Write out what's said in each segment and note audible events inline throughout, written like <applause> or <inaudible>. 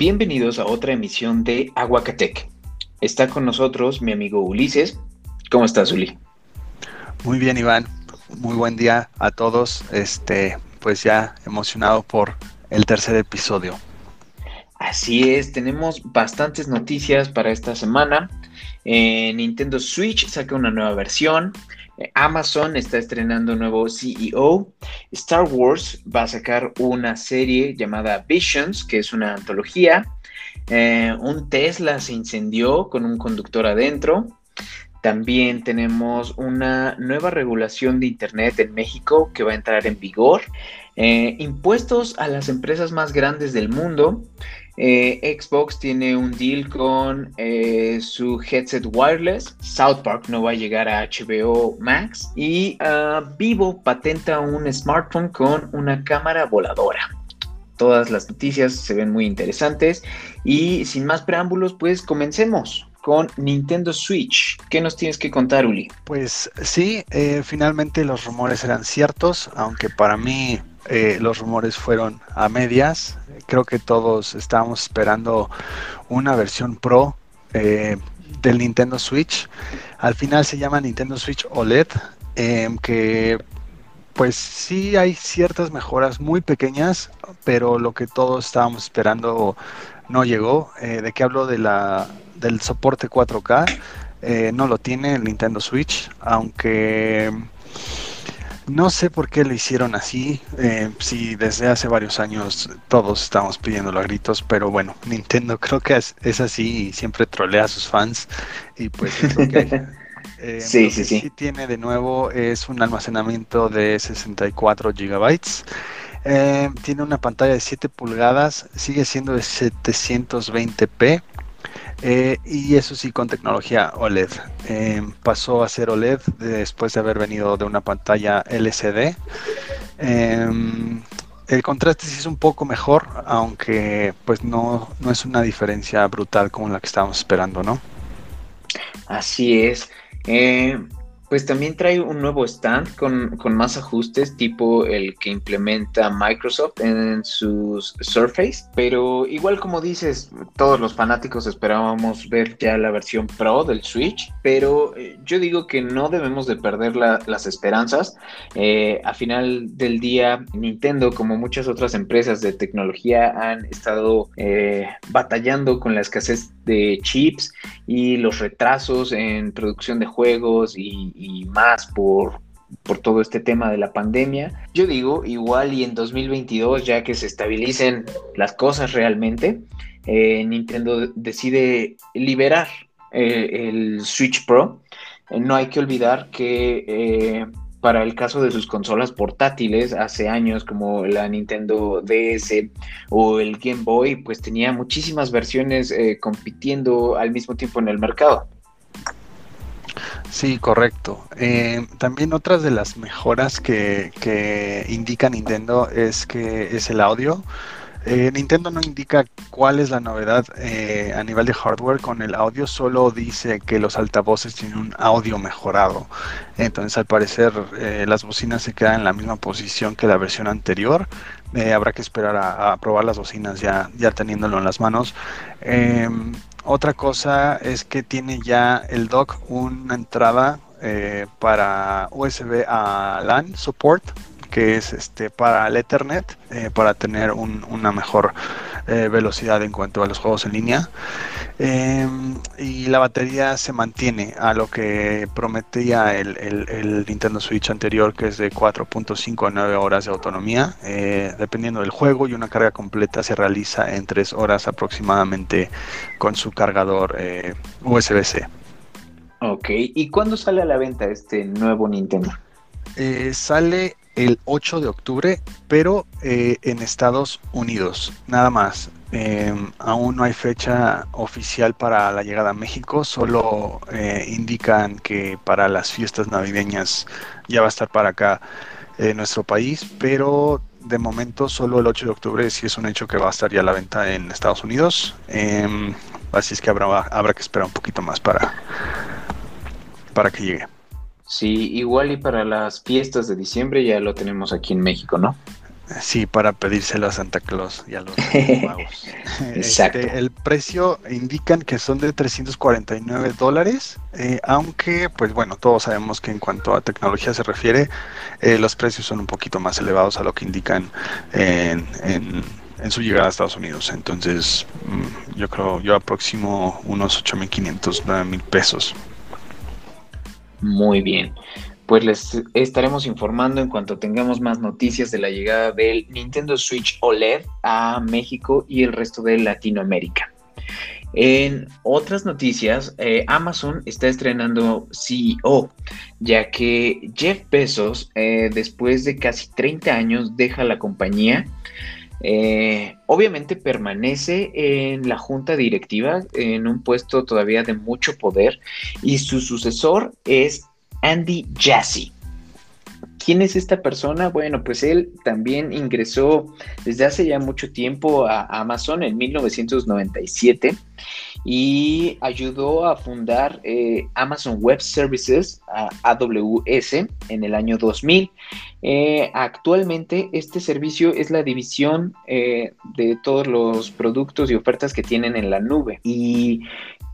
Bienvenidos a otra emisión de Aguacatec. Está con nosotros mi amigo Ulises. ¿Cómo estás, Uli? Muy bien, Iván. Muy buen día a todos. Este, pues ya emocionado por el tercer episodio. Así es, tenemos bastantes noticias para esta semana. Eh, Nintendo Switch saca una nueva versión. Eh, Amazon está estrenando nuevo CEO. Star Wars va a sacar una serie llamada Visions, que es una antología. Eh, un Tesla se incendió con un conductor adentro. También tenemos una nueva regulación de Internet en México que va a entrar en vigor. impuestos a las empresas más grandes del mundo. Eh, Xbox tiene un deal con eh, su headset wireless. South Park no va a llegar a HBO Max. Y uh, Vivo patenta un smartphone con una cámara voladora. Todas las noticias se ven muy interesantes. Y sin más preámbulos, pues comencemos con Nintendo Switch. ¿Qué nos tienes que contar, Uli? Pues sí, eh, finalmente los rumores eran ciertos, aunque para mí los rumores fueron a medias creo que todos estábamos esperando una versión Pro eh, del Nintendo Switch. Al final se llama Nintendo Switch OLED, em, que pues sí hay ciertas mejoras muy pequeñas, pero lo que todos estábamos esperando no llegó. Eh, ¿De qué hablo? De la, del soporte 4K. Eh, no lo tiene el Nintendo Switch, aunque no sé por qué lo hicieron así. Eh, si desde hace varios años todos estamos pidiéndolo a gritos, pero bueno, Nintendo creo que es, así y siempre trolea a sus fans. Y pues es lo que, <laughs> eh, sí, sí, sí. tiene de nuevo es un almacenamiento de 64 gigabytes. Eh, tiene una pantalla de 7 pulgadas, sigue siendo de 720p eh, y eso sí, con tecnología OLED. Em, pasó a ser OLED después de haber venido de una pantalla LCD. Em, el contraste sí es un poco mejor, aunque pues no, no es una diferencia brutal como la que estábamos esperando, ¿no? Así es. Pues también trae un nuevo stand con, más ajustes, tipo el que implementa Microsoft en sus Surface. Pero igual como dices, todos los fanáticos esperábamos ver ya la versión Pro del Switch. Pero eh, yo digo que no debemos de perder las esperanzas. Eh, a final del día, Nintendo, como muchas otras empresas de tecnología, han estado eh, batallando con la escasez de chips y los retrasos en producción de juegos y y más por, por todo este tema de la pandemia. Yo digo, igual y en 2022, ya que se estabilicen las cosas realmente, eh, Nintendo decide liberar eh, el Switch Pro. Eh, no hay que olvidar que para el caso de sus consolas portátiles hace años como la Nintendo DS o el Game Boy, pues tenía muchísimas versiones compitiendo al mismo tiempo en el mercado. Sí, correcto. Eh, también otras de las mejoras que, indica Nintendo es que es el audio. Eh, Nintendo no indica cuál es la novedad eh, a nivel de hardware con el audio, solo dice que los altavoces tienen un audio mejorado. Entonces, al parecer, las bocinas se quedan en la misma posición que la versión anterior. habrá que esperar a, a, probar las bocinas ya, ya teniéndolo en las manos. Otra cosa es que tiene ya el dock una entrada eh, para USB a LAN support, que es este para el Ethernet, eh, para tener una mejor eh, velocidad en cuanto a los juegos en línea. Em, y la batería se mantiene a lo que prometía el, Nintendo Switch anterior, que es de 4.5 a 9 horas de autonomía, eh, dependiendo del juego, y una carga completa se realiza en 3 horas aproximadamente con su cargador USB-C. Ok, ¿y cuándo sale a la venta este nuevo Nintendo? Eh, sale el 8 de octubre, pero en Estados Unidos, nada más. Em, aún no hay fecha oficial para la llegada a México, solo eh, indican que para las fiestas navideñas ya va a estar para acá en nuestro país, pero de momento solo el 8 de octubre sí es un hecho que va a estar ya a la venta en Estados Unidos. Em, así es que habrá, habrá que esperar un poquito más para, para que llegue. Sí, igual y para las fiestas de diciembre ya lo tenemos aquí en México, ¿no? Sí, para pedírselo a Santa Claus y a los <laughs> magos. Exacto. Este, el precio indican que son de 349 dólares, eh, aunque, pues bueno, todos sabemos que en cuanto a tecnología se refiere, eh, los precios son un poquito más elevados a lo que indican en, en, su llegada a Estados Unidos. Entonces, mm, yo creo, yo aproximo unos 8.500, 9.000 pesos. Muy bien pues les estaremos informando en cuanto tengamos más noticias de la llegada del Nintendo Switch OLED a México y el resto de Latinoamérica. En otras noticias, eh, Amazon está estrenando CEO, ya que Jeff Bezos, eh, después de casi 30 años, deja la compañía. Eh, obviamente permanece en la junta directiva, en un puesto todavía de mucho poder, y su sucesor es Andy Jassy. ¿Quién es esta persona? Bueno, pues él también ingresó desde hace ya mucho tiempo a Amazon en 1997 y ayudó a fundar eh, Amazon Web Services, AWS, en el año 2000. Eh, actualmente este servicio es la división eh, de todos los productos y ofertas que tienen en la nube y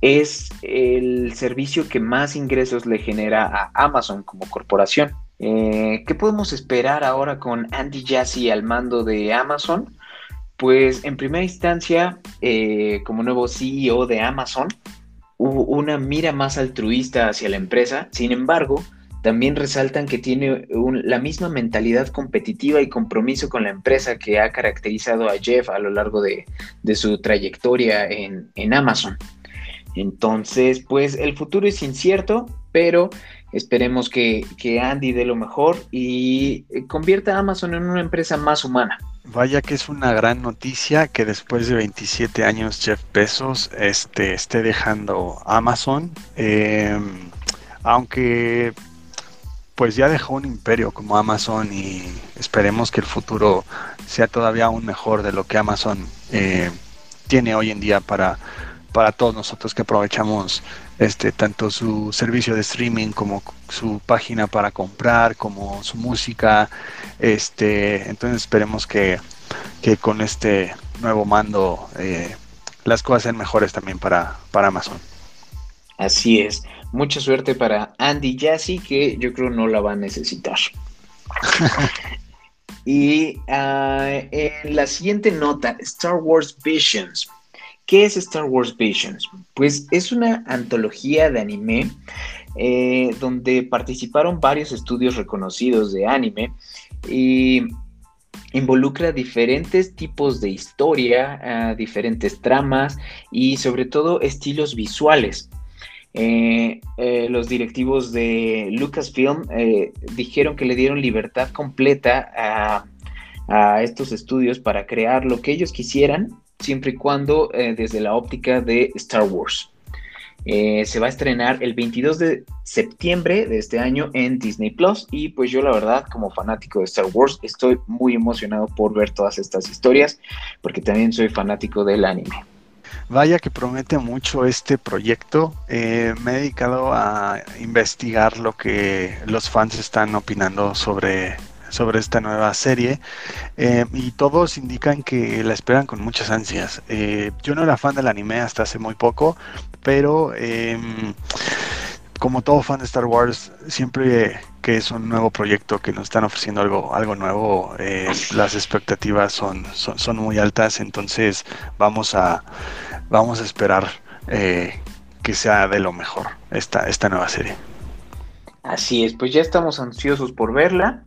es el servicio que más ingresos le genera a Amazon como corporación. Eh, ¿Qué podemos esperar ahora con Andy Jassy al mando de Amazon? Pues en primera instancia, eh, como nuevo CEO de Amazon, hubo una mira más altruista hacia la empresa. Sin embargo, también resaltan que tiene la misma mentalidad competitiva y compromiso con la empresa que ha caracterizado a Jeff a lo largo de, su trayectoria en, en Amazon. Entonces, pues el futuro es incierto, pero esperemos que, Andy dé lo mejor y eh, convierta a Amazon en una empresa más humana. Vaya que es una gran noticia que después de 27 años Jeff Bezos este, esté dejando Amazon. Em, aunque pues ya dejó un imperio como Amazon y esperemos que el futuro sea todavía aún mejor de lo que Amazon eh, tiene hoy en día para para todos nosotros que aprovechamos este tanto su servicio de streaming como su página para comprar como su música este entonces esperemos que, con este nuevo mando eh, las cosas sean mejores también para, para Amazon. Así es. Mucha suerte para Andy Jassy que yo creo no la va a necesitar. <laughs> Y ah, en la siguiente nota Star Wars Visions ¿Qué es Star Wars Visions? Pues es una antología de anime eh, donde participaron varios estudios reconocidos de anime y involucra diferentes tipos de historia, ah, diferentes tramas y sobre todo estilos visuales. Eh, eh, los directivos de Lucasfilm dijeron que le dieron libertad completa a, a estos estudios para crear lo que ellos quisieran siempre y cuando eh, desde la óptica de Star Wars. Eh, se va a estrenar el 22 de septiembre de este año en Disney Plus y pues yo la verdad como fanático de Star Wars estoy muy emocionado por ver todas estas historias porque también soy fanático del anime. Vaya que promete mucho este proyecto. Eh, me he dedicado a investigar lo que los fans están opinando sobre sobre esta nueva serie eh, y todos indican que la esperan con muchas ansias. Eh, yo no era fan del anime hasta hace muy poco, pero em, como todo fan de Star Wars, siempre que es un nuevo proyecto que nos están ofreciendo algo, algo nuevo, eh, las expectativas son, son, muy altas, entonces vamos a, vamos a esperar que sea de lo mejor esta, esta nueva serie. Así es, pues ya estamos ansiosos por verla.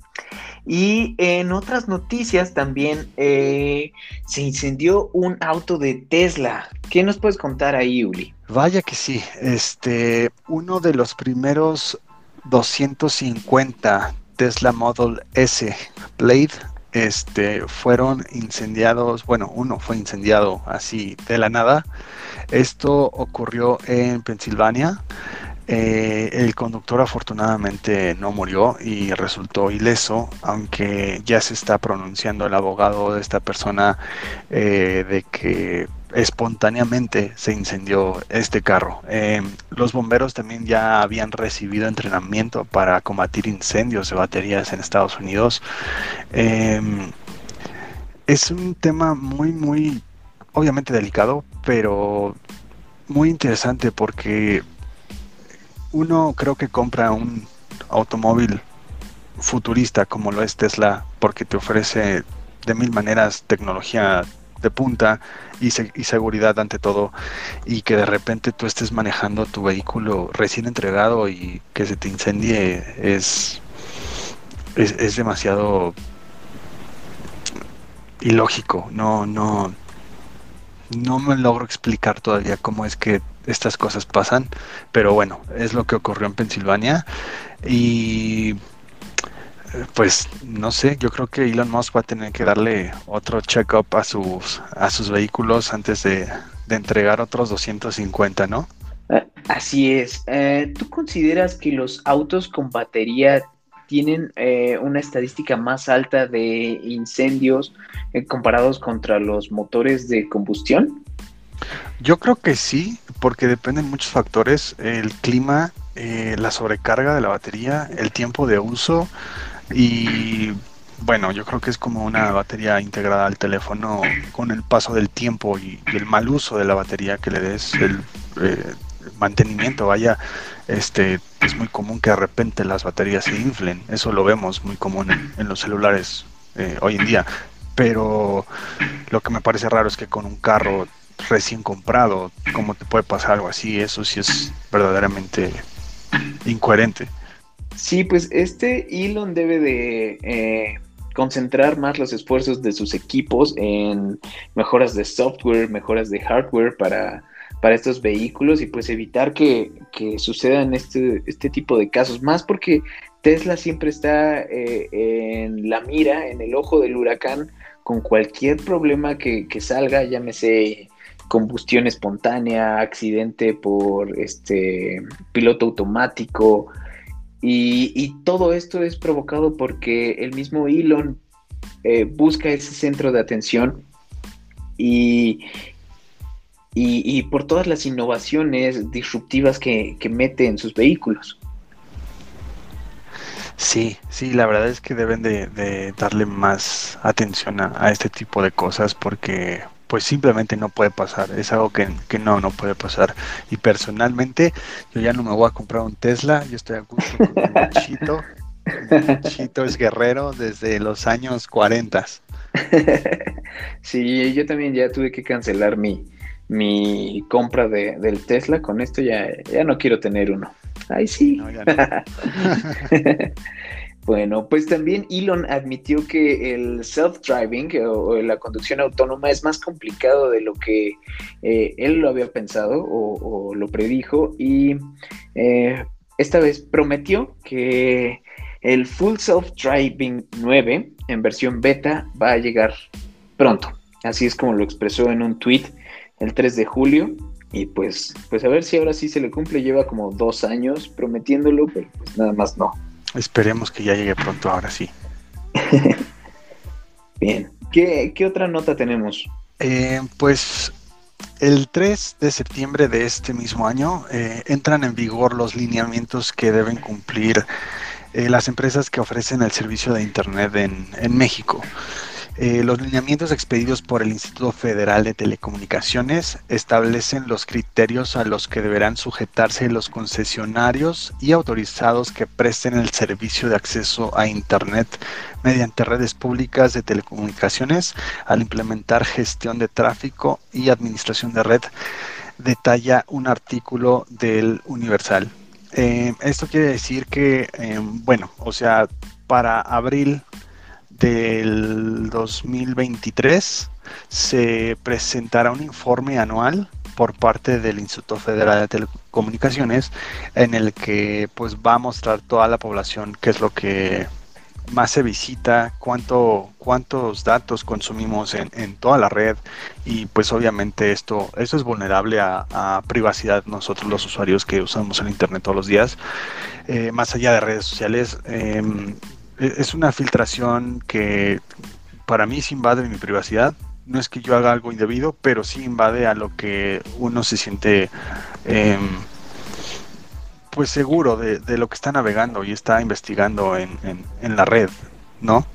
Y en otras noticias también eh, se incendió un auto de Tesla. ¿Qué nos puedes contar ahí, Uli? Vaya que sí. Este, uno de los primeros 250 Tesla Model S Blade este, fueron incendiados, bueno, uno fue incendiado así de la nada. Esto ocurrió en Pensilvania. Eh, el conductor afortunadamente no murió y resultó ileso, aunque ya se está pronunciando el abogado de esta persona eh, de que espontáneamente se incendió este carro. Eh, los bomberos también ya habían recibido entrenamiento para combatir incendios de baterías en Estados Unidos. es un tema muy, muy, obviamente delicado, pero muy interesante porque uno creo que compra un automóvil futurista como lo es Tesla porque te ofrece de mil maneras tecnología de punta y, seguridad ante todo y que de repente tú estés manejando tu vehículo recién entregado y que se te incendie es, es, demasiado ilógico. No no no me logro explicar todavía cómo es que estas cosas pasan, pero bueno, es lo que ocurrió en Pensilvania y pues no sé, yo creo que Elon Musk va a tener que darle otro check-up a sus, a sus vehículos antes de, entregar otros 250, ¿no? Ah, así es. Eh, ¿Tú consideras que los autos con batería tienen eh, una estadística más alta de incendios eh, comparados contra los motores de combustión? Yo creo que sí, porque dependen muchos factores, el clima, la sobrecarga de la batería, el tiempo de uso, y bueno, yo creo que es como una batería integrada al teléfono con el paso del tiempo y, el mal uso de la batería que le des el eh, mantenimiento. Vaya, este es muy común que de repente las baterías se inflen. Eso lo vemos muy común en, los celulares eh, hoy en día. Pero lo que me parece raro es que con un carro recién comprado, ¿cómo te puede pasar algo así? Eso sí es verdaderamente incoherente. Sí, pues este Elon debe de eh, concentrar más los esfuerzos de sus equipos en mejoras de software, mejoras de hardware para, para estos vehículos y pues evitar que, sucedan este, este tipo de casos. Más porque Tesla siempre está eh, en la mira, en el ojo del huracán, con cualquier problema que, que salga, llámese combustión espontánea, accidente por este piloto automático, y, todo esto es provocado porque el mismo Elon eh, busca ese centro de atención y, y, por todas las innovaciones disruptivas que, mete en sus vehículos. Sí, sí, la verdad es que deben de, darle más atención a, este tipo de cosas porque pues simplemente no puede pasar, es algo que, no, no puede pasar. Y personalmente, yo ya no me voy a comprar un Tesla, yo estoy a gusto con un Chito. Chito es guerrero desde los años 40. <laughs> Sí, yo también ya tuve que cancelar mi, mi compra de, del Tesla, con esto ya, ya no quiero tener uno. Ay, sí. No, ya no. <laughs> Bueno, pues también Elon admitió que el self-driving o, la conducción autónoma es más complicado de lo que eh, él lo había pensado o, lo predijo y eh, esta vez prometió que el Full Self-Driving 9 en versión beta va a llegar pronto. Así es como lo expresó en un tweet el 3 de julio. Y pues, pues a ver si ahora sí se le cumple. Lleva como dos años prometiéndolo, pero pues nada más no. Esperemos que ya llegue pronto, ahora sí. <laughs> Bien, ¿Qué, otra nota tenemos? Eh, pues el 3 de septiembre de este mismo año eh, entran en vigor los lineamientos que deben cumplir eh, las empresas que ofrecen el servicio de Internet en, en México. Eh, los lineamientos expedidos por el Instituto Federal de Telecomunicaciones establecen los criterios a los que deberán sujetarse los concesionarios y autorizados que presten el servicio de acceso a Internet mediante redes públicas de telecomunicaciones al implementar gestión de tráfico y administración de red, detalla un artículo del Universal. Eh, esto quiere decir que, eh, bueno, o sea, para abril del 2023 se presentará un informe anual por parte del Instituto Federal de Telecomunicaciones en el que pues va a mostrar toda la población qué es lo que más se visita, cuánto, cuántos datos consumimos en, toda la red y pues obviamente esto, esto es vulnerable a, privacidad nosotros los usuarios que usamos el internet todos los días, eh, más allá de redes sociales. Em, es una filtración que para mí sí invade mi privacidad. No es que yo haga algo indebido, pero sí invade a lo que uno se siente em, pues seguro de, lo que está navegando y está investigando en, la red, ¿no?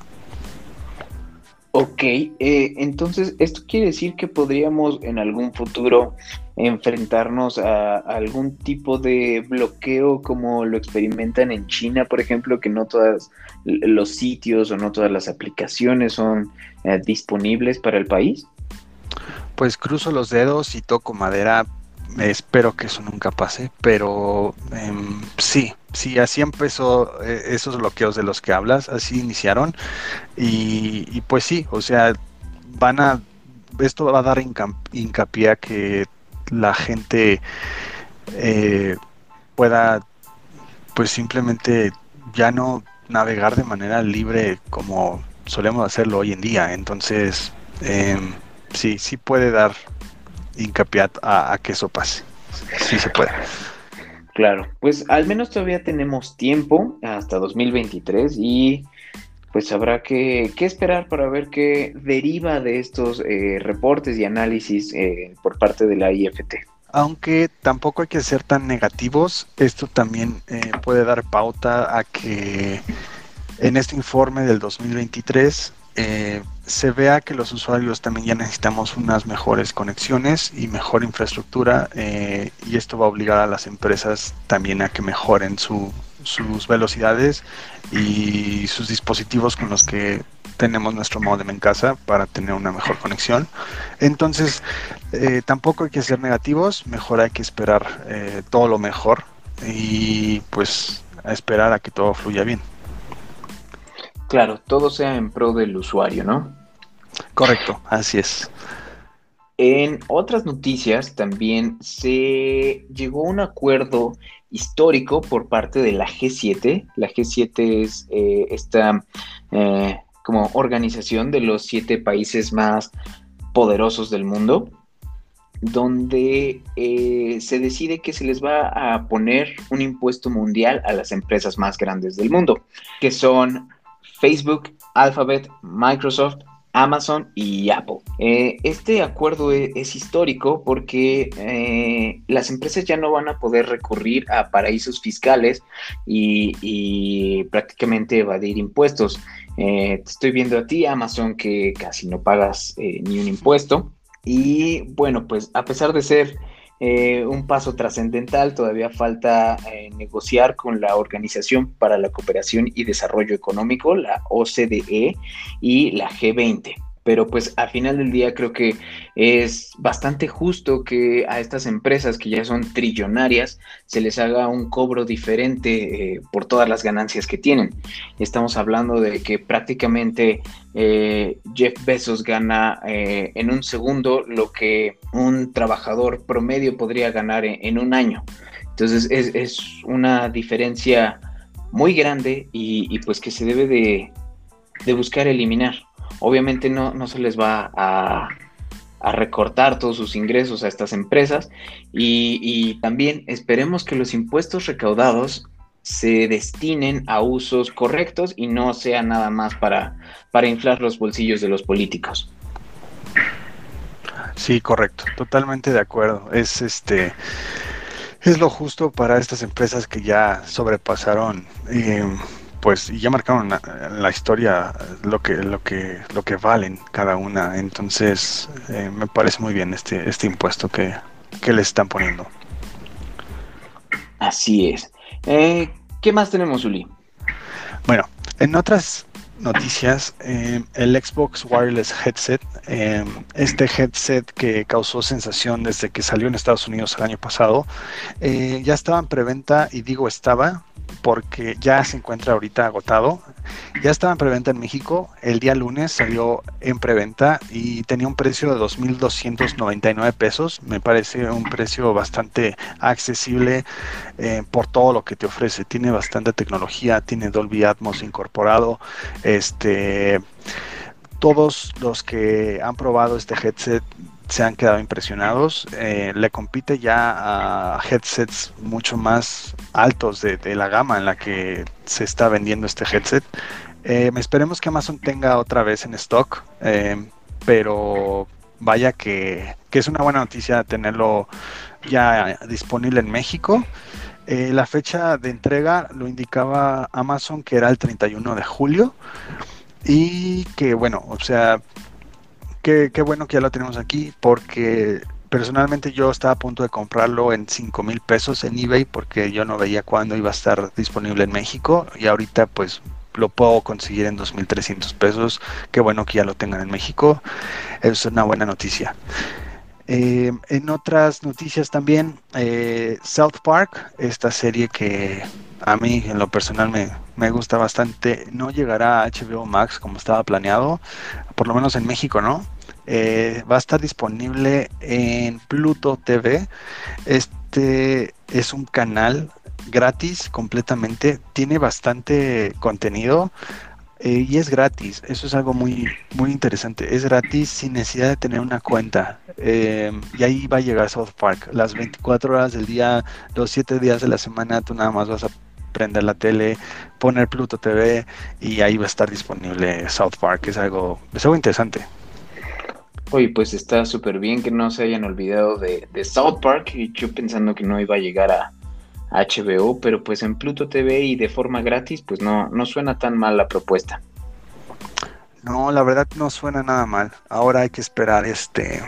Ok, eh, entonces esto quiere decir que podríamos en algún futuro enfrentarnos a, algún tipo de bloqueo como lo experimentan en China, por ejemplo, que no todos los sitios o no todas las aplicaciones son eh, disponibles para el país. Pues cruzo los dedos y toco madera. Espero que eso nunca pase, pero em, sí, sí, así empezó eh, esos bloqueos de los que hablas, así iniciaron. Y, pues sí, o sea, van a, esto va a dar hincapié a que la gente eh, pueda, pues simplemente ya no navegar de manera libre como solemos hacerlo hoy en día. Entonces, em, sí, sí puede dar hincapié a, que eso pase. Sí se puede. Claro, pues al menos todavía tenemos tiempo hasta 2023 y pues habrá que, esperar para ver qué deriva de estos eh, reportes y análisis eh, por parte de la IFT. Aunque tampoco hay que ser tan negativos, esto también eh, puede dar pauta a que en este informe del 2023 eh, se vea que los usuarios también ya necesitamos unas mejores conexiones y mejor infraestructura eh, y esto va a obligar a las empresas también a que mejoren sus velocidades y sus dispositivos con los que tenemos nuestro modem en casa para tener una mejor conexión. Entonces, eh, tampoco hay que ser negativos, mejor hay que esperar todo lo mejor y pues a esperar a que todo fluya bien. Claro, todo sea en pro del usuario, ¿no? Correcto, así es. En otras noticias también se llegó a un acuerdo histórico por parte de la G7. La G7 es eh, esta eh, como organización de los siete países más poderosos del mundo, donde eh, se decide que se les va a poner un impuesto mundial a las empresas más grandes del mundo, que son Facebook, Alphabet, Microsoft, Amazon y Apple. Eh, este acuerdo e-, es, histórico porque eh, las empresas ya no van a poder recurrir a paraísos fiscales y, prácticamente evadir impuestos. Eh, te estoy viendo a ti, Amazon, que casi no pagas ni un impuesto. Y bueno, pues a pesar de ser eh, un paso trascendental, todavía falta eh, negociar con la Organización para la Cooperación y Desarrollo Económico, la OCDE y la G20 pero pues al final del día creo que es bastante justo que a estas empresas que ya son trillonarias se les haga un cobro diferente eh, por todas las ganancias que tienen. Estamos hablando de que prácticamente eh, Jeff Bezos gana eh, en un segundo lo que un trabajador promedio podría ganar en, un año. Entonces es, una diferencia muy grande y, pues que se debe de buscar eliminar obviamente no, no se les va a, recortar todos sus ingresos a estas empresas y, también esperemos que los impuestos recaudados se destinen a usos correctos y no sea nada más para, para inflar los bolsillos de los políticos. Sí, correcto, totalmente de acuerdo. Es este es lo justo para estas empresas que ya sobrepasaron eh, pues ya marcaron la, historia lo que lo que lo que valen cada una. Entonces eh, me parece muy bien este este impuesto que, que le están poniendo. Así es. Eh, qué más tenemos Uli bueno en otras noticias eh, el Xbox Wireless Headset este headset que causó sensación desde que salió en Estados Unidos el año pasado ya estaba en preventa y digo estaba porque ya se encuentra ahorita agotado. Ya estaba en preventa en México, el día lunes salió en preventa y tenía un precio de 2.299 pesos. Me parece un precio bastante accesible eh, por todo lo que te ofrece. Tiene bastante tecnología, tiene Dolby Atmos incorporado. Este, todos los que han probado este headset se han quedado impresionados. Eh, le compite ya a headsets mucho más altos de, la gama en la que se está vendiendo este headset. Eh, esperemos que Amazon tenga otra vez en stock, eh, pero vaya que, es una buena noticia tenerlo ya disponible en México. la fecha de entrega lo indicaba Amazon que era el 31 de julio. y que bueno, o sea, qué, bueno que ya lo tenemos aquí porque personalmente yo estaba a punto de comprarlo en 5 mil pesos en eBay porque yo no veía cuándo iba a estar disponible en México y ahorita pues lo puedo conseguir en 2.300 pesos. Qué bueno que ya lo tengan en México. Es una buena noticia. Eh, en otras noticias también, eh, South Park, esta serie que a mí en lo personal me, me, gusta bastante, no llegará a HBO Max como estaba planeado, por lo menos en México, ¿no? Eh, va a estar disponible en Pluto TV. Este es un canal gratis completamente, tiene bastante contenido eh, y es gratis. Eso es algo muy, muy interesante. Es gratis sin necesidad de tener una cuenta. Eh, y ahí va a llegar South Park. Las 24 horas del día, los 7 días de la semana, tú nada más vas a prender la tele, poner Pluto TV y ahí va a estar disponible South Park. Es algo, es algo interesante. Oye, pues está súper bien que no se hayan olvidado de, de, South Park y yo pensando que no iba a llegar a, HBO, pero pues en Pluto TV y de forma gratis, pues no, no suena tan mal la propuesta. No, la verdad no suena nada mal. Ahora hay que esperar este.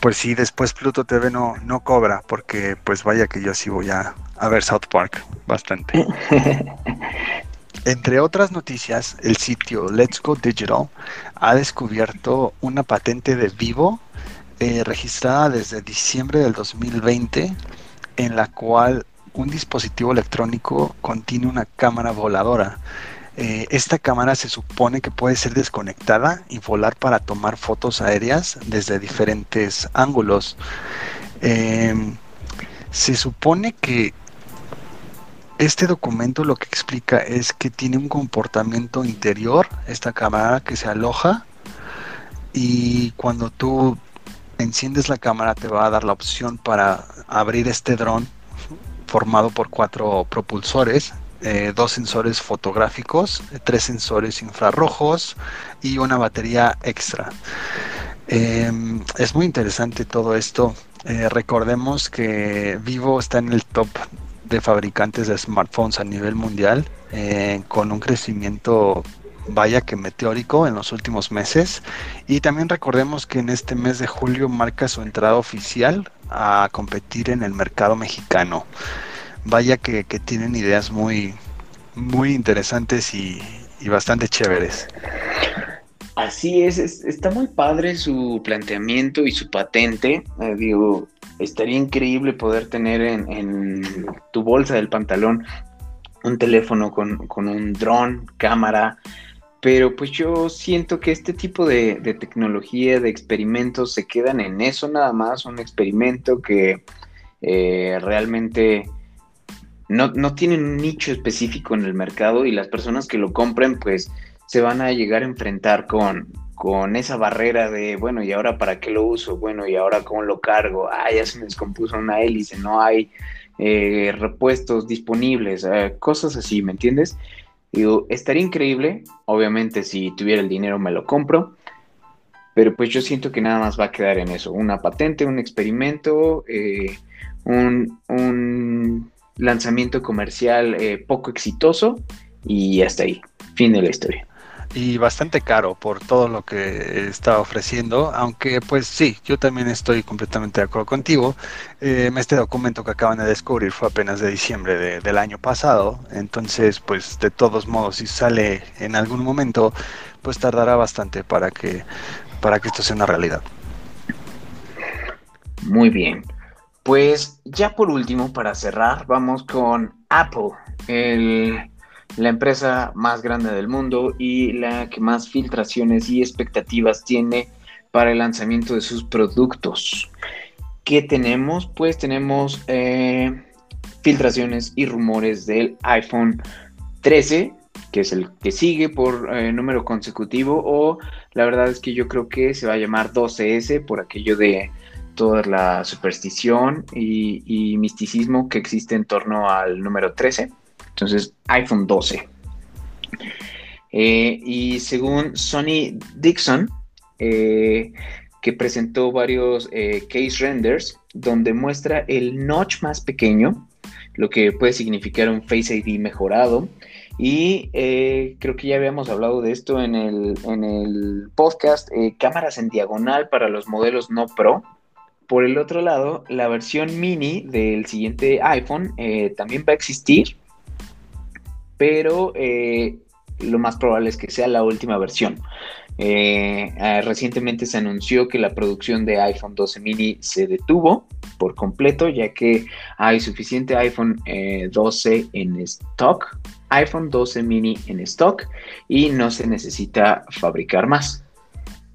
Pues sí, después Pluto TV no, no cobra, porque pues vaya que yo sí voy a, a ver South Park bastante. <laughs> Entre otras noticias, el sitio Let's Go Digital ha descubierto una patente de Vivo eh, registrada desde diciembre del 2020 en la cual un dispositivo electrónico contiene una cámara voladora. Eh, esta cámara se supone que puede ser desconectada y volar para tomar fotos aéreas desde diferentes ángulos. Em, se supone que este documento lo que explica es que tiene un comportamiento interior, esta cámara que se aloja y cuando tú enciendes la cámara te va a dar la opción para abrir este dron formado por cuatro propulsores, eh, dos sensores fotográficos, tres sensores infrarrojos y una batería extra. Em, es muy interesante todo esto. Eh, recordemos que Vivo está en el top de fabricantes de smartphones a nivel mundial, eh, con un crecimiento vaya que meteórico en los últimos meses. Y también recordemos que en este mes de julio marca su entrada oficial a competir en el mercado mexicano. Vaya que, tienen ideas muy, muy interesantes y, bastante chéveres. Así es, está muy padre su planteamiento y su patente. Eh, digo, estaría increíble poder tener en, tu bolsa del pantalón un teléfono con, un dron, cámara, pero pues yo siento que este tipo de, tecnología, de experimentos, se quedan en eso nada más, un experimento que eh, realmente no, no tienen un nicho específico en el mercado y las personas que lo compren pues se van a llegar a enfrentar con, con esa barrera de, bueno, ¿y ahora para qué lo uso? Bueno, ¿y ahora cómo lo cargo? Ah, ya se me descompuso una hélice, no hay eh, repuestos disponibles, eh, cosas así, ¿me entiendes? Digo, estaría increíble, obviamente si tuviera el dinero me lo compro, pero pues yo siento que nada más va a quedar en eso, una patente, un experimento, eh, un, un, lanzamiento comercial poco exitoso y hasta ahí, fin de la historia y bastante caro por todo lo que está ofreciendo, aunque pues sí, yo también estoy completamente de acuerdo contigo. Eh, este documento que acaban de descubrir fue apenas de diciembre del año pasado, entonces pues de todos modos si sale en algún momento, pues tardará bastante para que, para que esto sea una realidad. Muy bien. Pues ya por último, para cerrar, vamos con Apple, el la empresa más grande del mundo y la que más filtraciones y expectativas tiene para el lanzamiento de sus productos. ¿Qué tenemos? Pues tenemos eh, filtraciones y rumores del iPhone 13, que es el que sigue por eh, número consecutivo, o la verdad es que yo creo que se va a llamar 12S por aquello de toda la superstición y, y misticismo que existe en torno al número 13. Entonces, iPhone 12. Eh, y según Sony Dixon, eh, que presentó varios eh, case renders donde muestra el notch más pequeño, lo que puede significar un Face ID mejorado, Y creo que ya habíamos hablado de esto en el, en el podcast, cámaras en diagonal para los modelos no Pro. Por el otro lado, la versión mini del siguiente iPhone también va a existir, pero lo más probable es que sea la última versión. Eh, ah, recientemente se anunció que la producción de iPhone 12 mini se detuvo por completo, ya que hay suficiente iPhone 12 eh, en stock, iPhone 12 mini en stock y no se necesita fabricar más.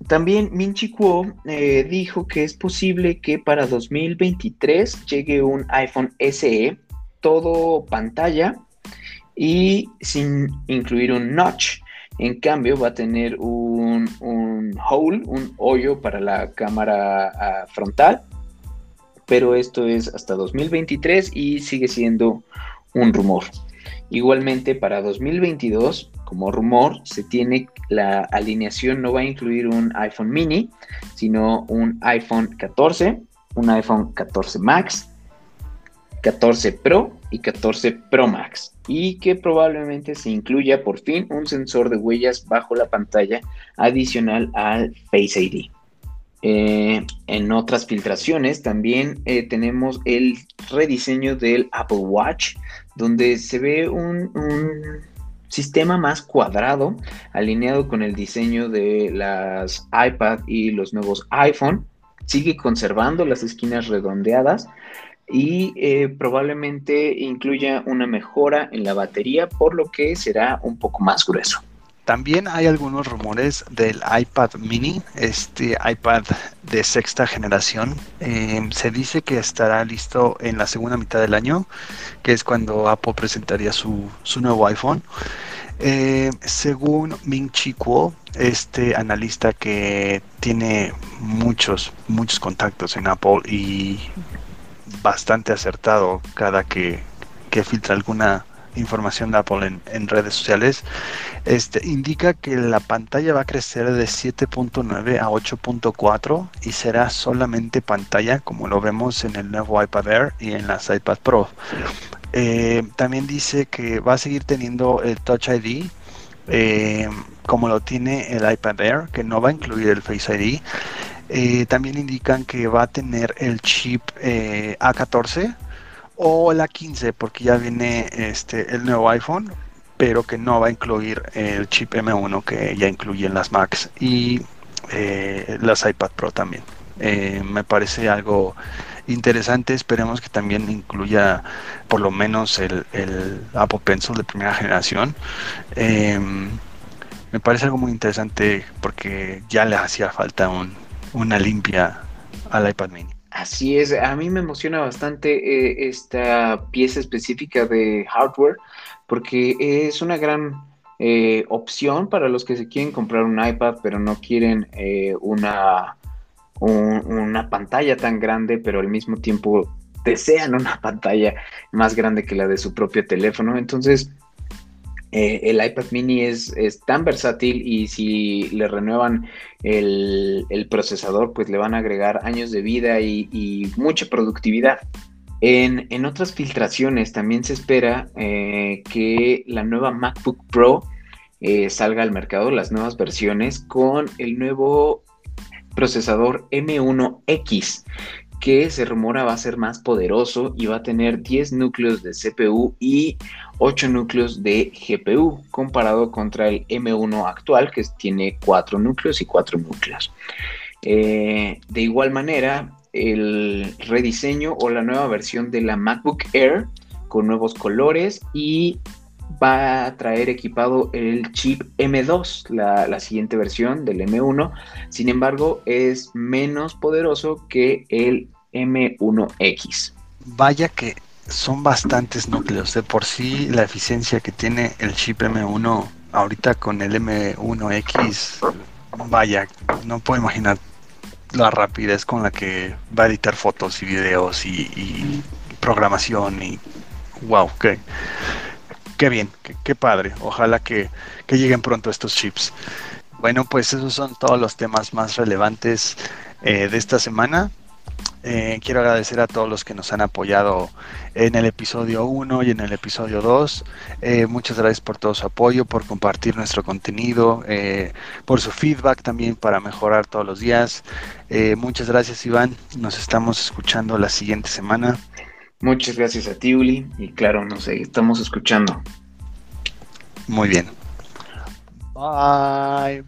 También Min Chi Kuo eh, dijo que es posible que para 2023 llegue un iPhone SE todo pantalla y sin incluir un notch. En cambio, va a tener un, un hole, un hoyo para la cámara ah, frontal. Pero esto es hasta 2023 y sigue siendo un rumor. Igualmente para 2022, como rumor, se tiene la alineación no va a incluir un iPhone mini, sino un iPhone 14, un iPhone 14 Max, 14 Pro y 14 Pro Max y que probablemente se incluya por fin un sensor de huellas bajo la pantalla adicional al Face ID. Eh, en otras filtraciones también eh, tenemos el rediseño del Apple Watch, donde se ve un, sistema más cuadrado, alineado con el diseño de las iPad y los nuevos iPhone. Sigue conservando las esquinas redondeadas, y eh, probablemente incluya una mejora en la batería, por lo que será un poco más grueso. También hay algunos rumores del iPad mini, este iPad de sexta generación. Em, se dice que estará listo en la segunda mitad del año, que es cuando Apple presentaría su, nuevo iPhone. Em, según Ming Chi Kuo, este analista que tiene muchos, muchos contactos en Apple y bastante acertado cada que, filtra alguna información de Apple en, redes sociales, este, indica que la pantalla va a crecer de 7.9 a 8.4 y será solamente pantalla como lo vemos en el nuevo iPad Air y en las iPad Pro. Eh, también dice que va a seguir teniendo el Touch ID eh, como lo tiene el iPad Air, que no va a incluir el Face ID eh, también indican que va a tener el chip eh, A14 o el A15 porque ya viene este el nuevo iPhone pero que no va a incluir el chip M1 que ya incluyen las Macs y eh, las iPad Pro también. me parece algo interesante. Esperemos que también incluya por lo menos el, el Apple Pencil de primera generación. me parece algo muy interesante porque ya le hacía falta un, una limpia al iPad mini. Así es, a mí me emociona bastante eh, esta pieza específica de hardware porque es una gran eh, opción para los que se quieren comprar un iPad pero no quieren eh, una, una pantalla tan grande pero al mismo tiempo desean una <laughs> pantalla más grande que la de su propio teléfono. Entonces, eh, el iPad mini es, tan versátil y si le renuevan el, procesador, pues le van a agregar años de vida y, mucha productividad. En, otras filtraciones también se espera eh, que la nueva MacBook Pro eh, salga al mercado, las nuevas versiones, con el nuevo procesador M1X, que se rumora va a ser más poderoso y va a tener 10 núcleos de CPU y 8 núcleos de GPU, comparado contra el M1 actual, que tiene 4 núcleos y 4 núcleos. Eh, de igual manera, el rediseño o la nueva versión de la MacBook Air con nuevos colores y va a traer equipado el chip M2, la, siguiente versión del M1. Sin embargo, es menos poderoso que el M1X. Vaya que son bastantes núcleos. De por sí, la eficiencia que tiene el chip M1 ahorita con el M1X, vaya, no puedo imaginar la rapidez con la que va a editar fotos y videos y, programación y wow, qué, qué bien, qué, padre. Ojalá que, lleguen pronto estos chips. Bueno, pues esos son todos los temas más relevantes eh, de esta semana. Eh, quiero agradecer a todos los que nos han apoyado en el episodio 1 y en el episodio 2. Eh, muchas gracias por todo su apoyo, por compartir nuestro contenido, por su feedback también para mejorar todos los días. muchas gracias Iván, nos estamos escuchando la siguiente semana. Muchas gracias a ti Uli y claro, nos estamos escuchando. Muy bien. Bye.